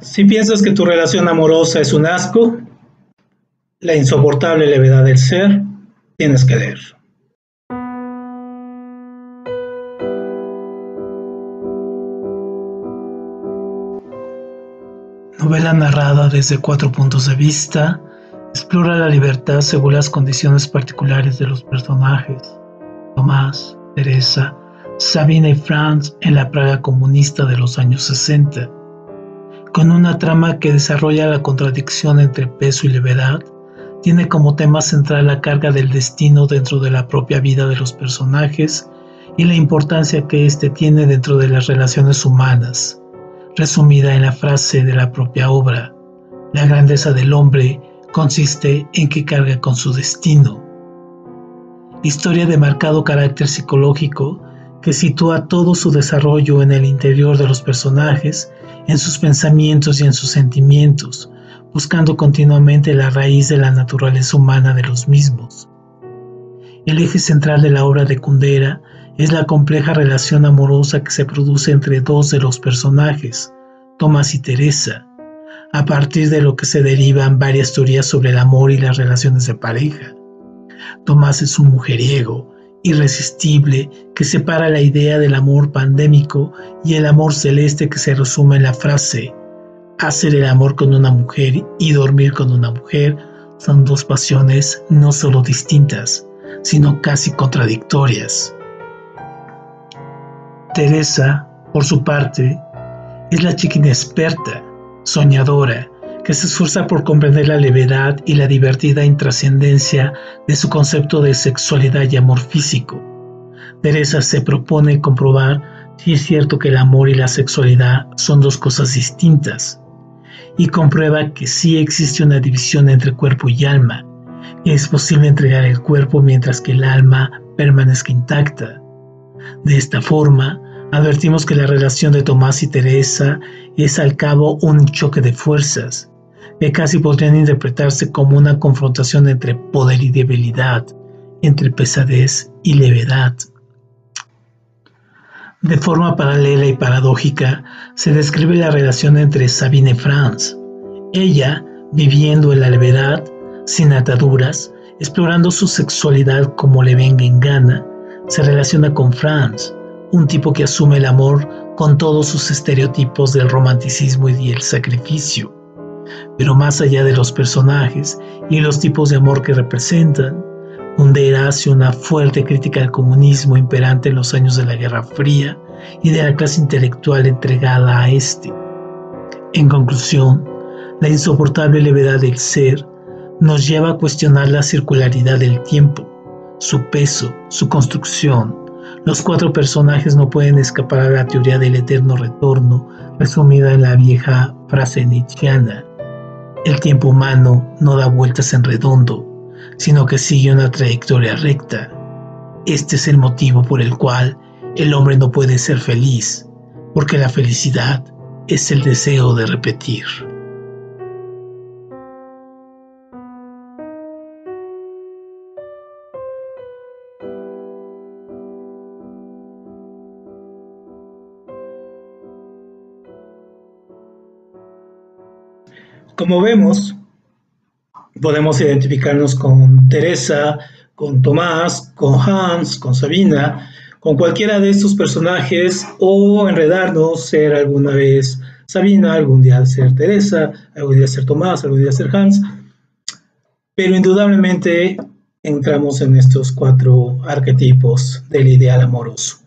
Si piensas que tu relación amorosa es un asco, la insoportable levedad del ser, tienes que leer. Novela narrada desde cuatro puntos de vista, explora la libertad según las condiciones particulares de los personajes. Tomás, Teresa, Sabina y Franz en la Praga comunista de los años 60 con una trama que desarrolla la contradicción entre peso y levedad, tiene como tema central la carga del destino dentro de la propia vida de los personajes y la importancia que éste tiene dentro de las relaciones humanas, resumida en la frase de la propia obra. La grandeza del hombre consiste en que carga con su destino. Historia de marcado carácter psicológico que sitúa todo su desarrollo en el interior de los personajes en sus pensamientos y en sus sentimientos, buscando continuamente la raíz de la naturaleza humana de los mismos. El eje central de la obra de Kundera es la compleja relación amorosa que se produce entre dos de los personajes, Tomás y Teresa, a partir de lo que se derivan varias teorías sobre el amor y las relaciones de pareja. Tomás es un mujeriego, irresistible que separa la idea del amor pandémico y el amor celeste que se resume en la frase hacer el amor con una mujer y dormir con una mujer son dos pasiones no solo distintas, sino casi contradictorias. Teresa, por su parte, es la chica inexperta, soñadora, que se esfuerza por comprender la levedad y la divertida intrascendencia de su concepto de sexualidad y amor físico. Teresa se propone comprobar si es cierto que el amor y la sexualidad son dos cosas distintas, y comprueba que sí existe una división entre cuerpo y alma, es posible entregar el cuerpo mientras que el alma permanezca intacta. De esta forma, advertimos que la relación de Tomás y Teresa es al cabo un choque de fuerzas, que casi podrían interpretarse como una confrontación entre poder y debilidad, entre pesadez y levedad. De forma paralela y paradójica, se describe la relación entre Sabine Franz. Ella, viviendo en la levedad, sin ataduras, explorando su sexualidad como le venga en gana, se relaciona con Franz, un tipo que asume el amor con todos sus estereotipos del romanticismo y el sacrificio. Pero más allá de los personajes y los tipos de amor que representan, Kundera hace una fuerte crítica al comunismo imperante en los años de la Guerra Fría y de la clase intelectual entregada a este. En conclusión, la insoportable levedad del ser nos lleva a cuestionar la circularidad del tiempo, su peso, su construcción. Los cuatro personajes no pueden escapar a la teoría del eterno retorno, resumida en la vieja frase nietzscheana. El tiempo humano no da vueltas en redondo, sino que sigue una trayectoria recta. Este es el motivo por el cual el hombre no puede ser feliz, porque la felicidad es el deseo de repetir. Como vemos, podemos identificarnos con Teresa, con Tomás, con Hans, con Sabina, con cualquiera de estos personajes o enredarnos, ser alguna vez Sabina, algún día ser Teresa, algún día ser Tomás, algún día ser Hans. Pero indudablemente entramos en estos cuatro arquetipos del ideal amoroso.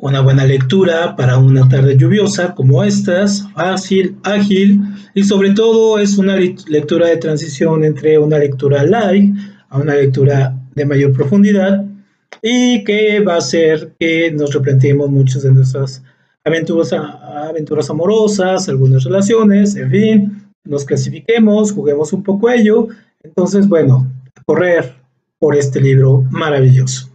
Una buena lectura para una tarde lluviosa como estas, fácil, ágil y sobre todo es una lectura de transición entre una lectura light a una lectura de mayor profundidad y que va a hacer que nos replanteemos muchas de nuestras aventuras, aventuras amorosas, algunas relaciones, en fin, nos clasifiquemos, juguemos un poco ello. Entonces, bueno, correr por este libro maravilloso.